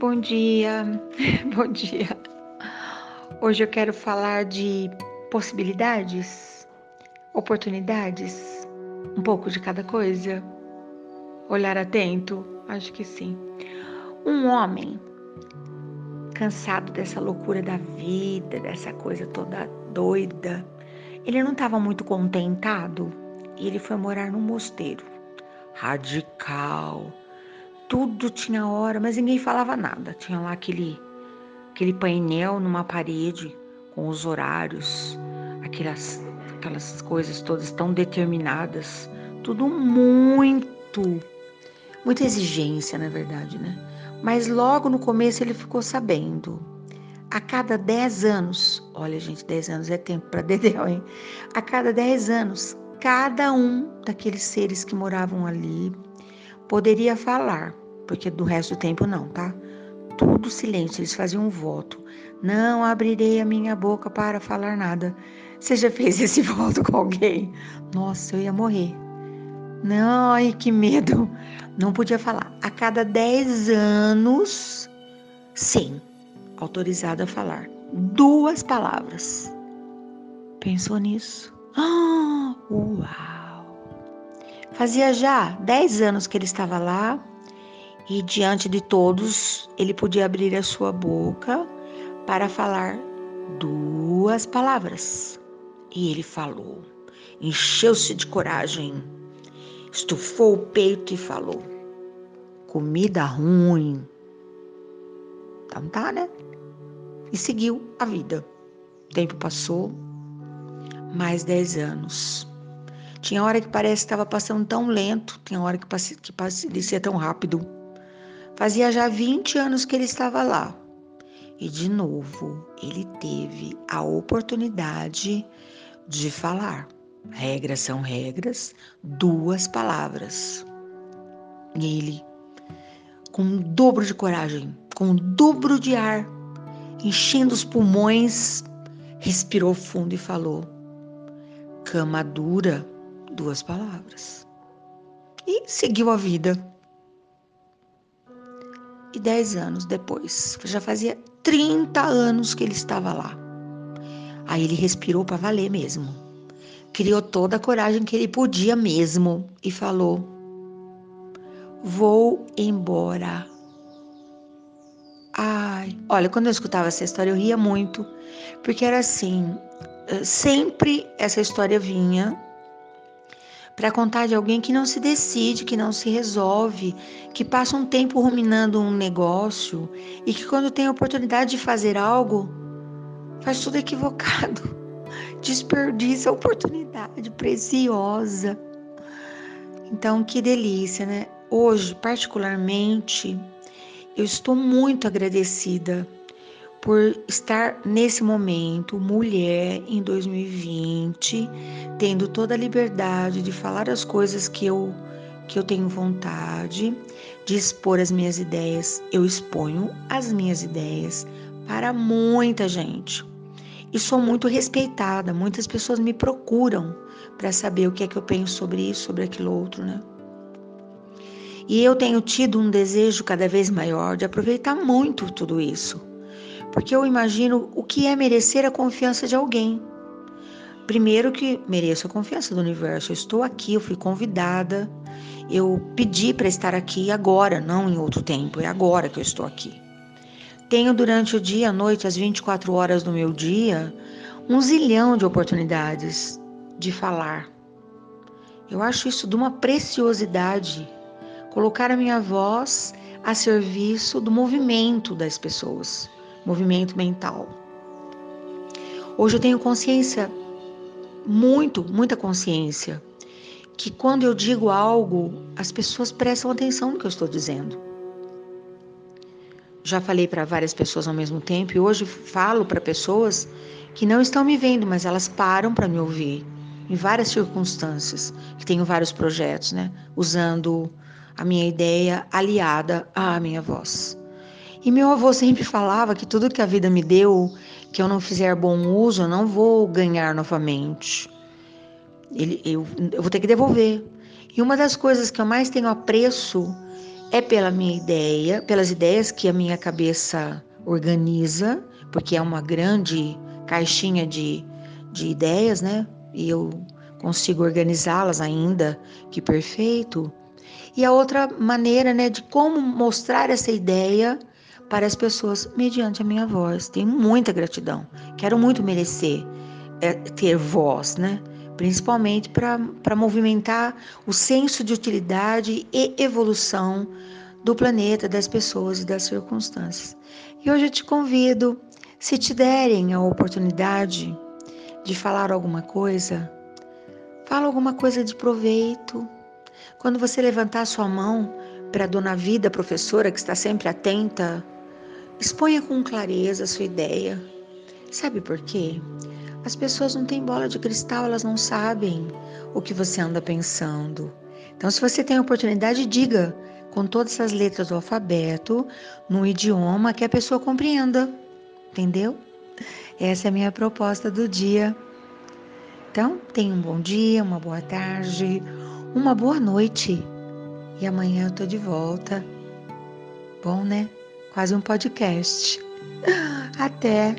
Bom dia, bom dia. Hoje eu quero falar de possibilidades, oportunidades, um pouco de cada coisa. Olhar atento, acho que sim. Um homem cansado dessa loucura da vida, dessa coisa toda doida, ele não estava muito contentado e ele foi morar num mosteiro radical tudo tinha hora, mas ninguém falava nada. Tinha lá aquele, aquele painel numa parede com os horários, aquelas, aquelas coisas todas tão determinadas, tudo muito, muita exigência, na verdade, né? Mas logo no começo ele ficou sabendo. A cada 10 anos, olha gente, 10 anos é tempo para Dedéu, hein? A cada 10 anos, cada um daqueles seres que moravam ali poderia falar, porque do resto do tempo não, tá? Tudo silêncio, eles faziam um voto. Não abrirei a minha boca para falar nada. Você já fez esse voto com alguém? Nossa, eu ia morrer. Não, ai, que medo. Não podia falar. A cada 10 anos, sim, autorizada a falar. Duas palavras. Pensou nisso? Ah, uau! Fazia já dez anos que ele estava lá e diante de todos ele podia abrir a sua boca para falar duas palavras. E ele falou, encheu-se de coragem, estufou o peito e falou: comida ruim. Então tá, né? E seguiu a vida. O tempo passou, mais dez anos. Tinha hora que parece que estava passando tão lento, tinha hora que, que parecia tão rápido. Fazia já 20 anos que ele estava lá. E de novo, ele teve a oportunidade de falar. Regras são regras, duas palavras. E ele, com um dobro de coragem, com um dobro de ar, enchendo os pulmões, respirou fundo e falou: Cama dura duas palavras. E seguiu a vida. E dez anos depois, já fazia 30 anos que ele estava lá. Aí ele respirou para valer mesmo. Criou toda a coragem que ele podia mesmo e falou: Vou embora. Ai, olha, quando eu escutava essa história eu ria muito, porque era assim, eh, sempre essa história vinha para contar de alguém que não se decide, que não se resolve, que passa um tempo ruminando um negócio e que quando tem a oportunidade de fazer algo, faz tudo equivocado. Desperdiça a oportunidade preciosa. Então, que delícia, né? Hoje, particularmente, eu estou muito agradecida por estar nesse momento, mulher em 2020, tendo toda a liberdade de falar as coisas que eu que eu tenho vontade, de expor as minhas ideias. Eu exponho as minhas ideias para muita gente. E sou muito respeitada, muitas pessoas me procuram para saber o que é que eu penso sobre isso, sobre aquilo outro, né? E eu tenho tido um desejo cada vez maior de aproveitar muito tudo isso porque eu imagino o que é merecer a confiança de alguém. Primeiro que mereço a confiança do universo. Eu estou aqui, eu fui convidada, eu pedi para estar aqui agora, não em outro tempo, é agora que eu estou aqui. Tenho durante o dia, a noite, as 24 horas do meu dia, um zilhão de oportunidades de falar. Eu acho isso de uma preciosidade. Colocar a minha voz a serviço do movimento das pessoas movimento mental. Hoje eu tenho consciência, muito, muita consciência, que quando eu digo algo, as pessoas prestam atenção no que eu estou dizendo. Já falei para várias pessoas ao mesmo tempo e hoje falo para pessoas que não estão me vendo, mas elas param para me ouvir em várias circunstâncias, que tenho vários projetos, né, usando a minha ideia aliada à minha voz. E meu avô sempre falava que tudo que a vida me deu, que eu não fizer bom uso, eu não vou ganhar novamente. Ele, eu, eu vou ter que devolver. E uma das coisas que eu mais tenho apreço é pela minha ideia, pelas ideias que a minha cabeça organiza, porque é uma grande caixinha de, de ideias, né? E eu consigo organizá-las ainda, que perfeito. E a outra maneira, né, de como mostrar essa ideia para as pessoas mediante a minha voz. Tenho muita gratidão. Quero muito merecer é, ter voz, né? Principalmente para movimentar o senso de utilidade e evolução do planeta, das pessoas e das circunstâncias. E hoje eu te convido, se te derem a oportunidade de falar alguma coisa, fala alguma coisa de proveito. Quando você levantar sua mão para a dona Vida, professora, que está sempre atenta, exponha com clareza a sua ideia. Sabe por quê? As pessoas não têm bola de cristal, elas não sabem o que você anda pensando. Então, se você tem a oportunidade, diga com todas as letras do alfabeto, num idioma que a pessoa compreenda. Entendeu? Essa é a minha proposta do dia. Então, tenha um bom dia, uma boa tarde, uma boa noite. E amanhã eu tô de volta. Bom, né? Quase um podcast. Até!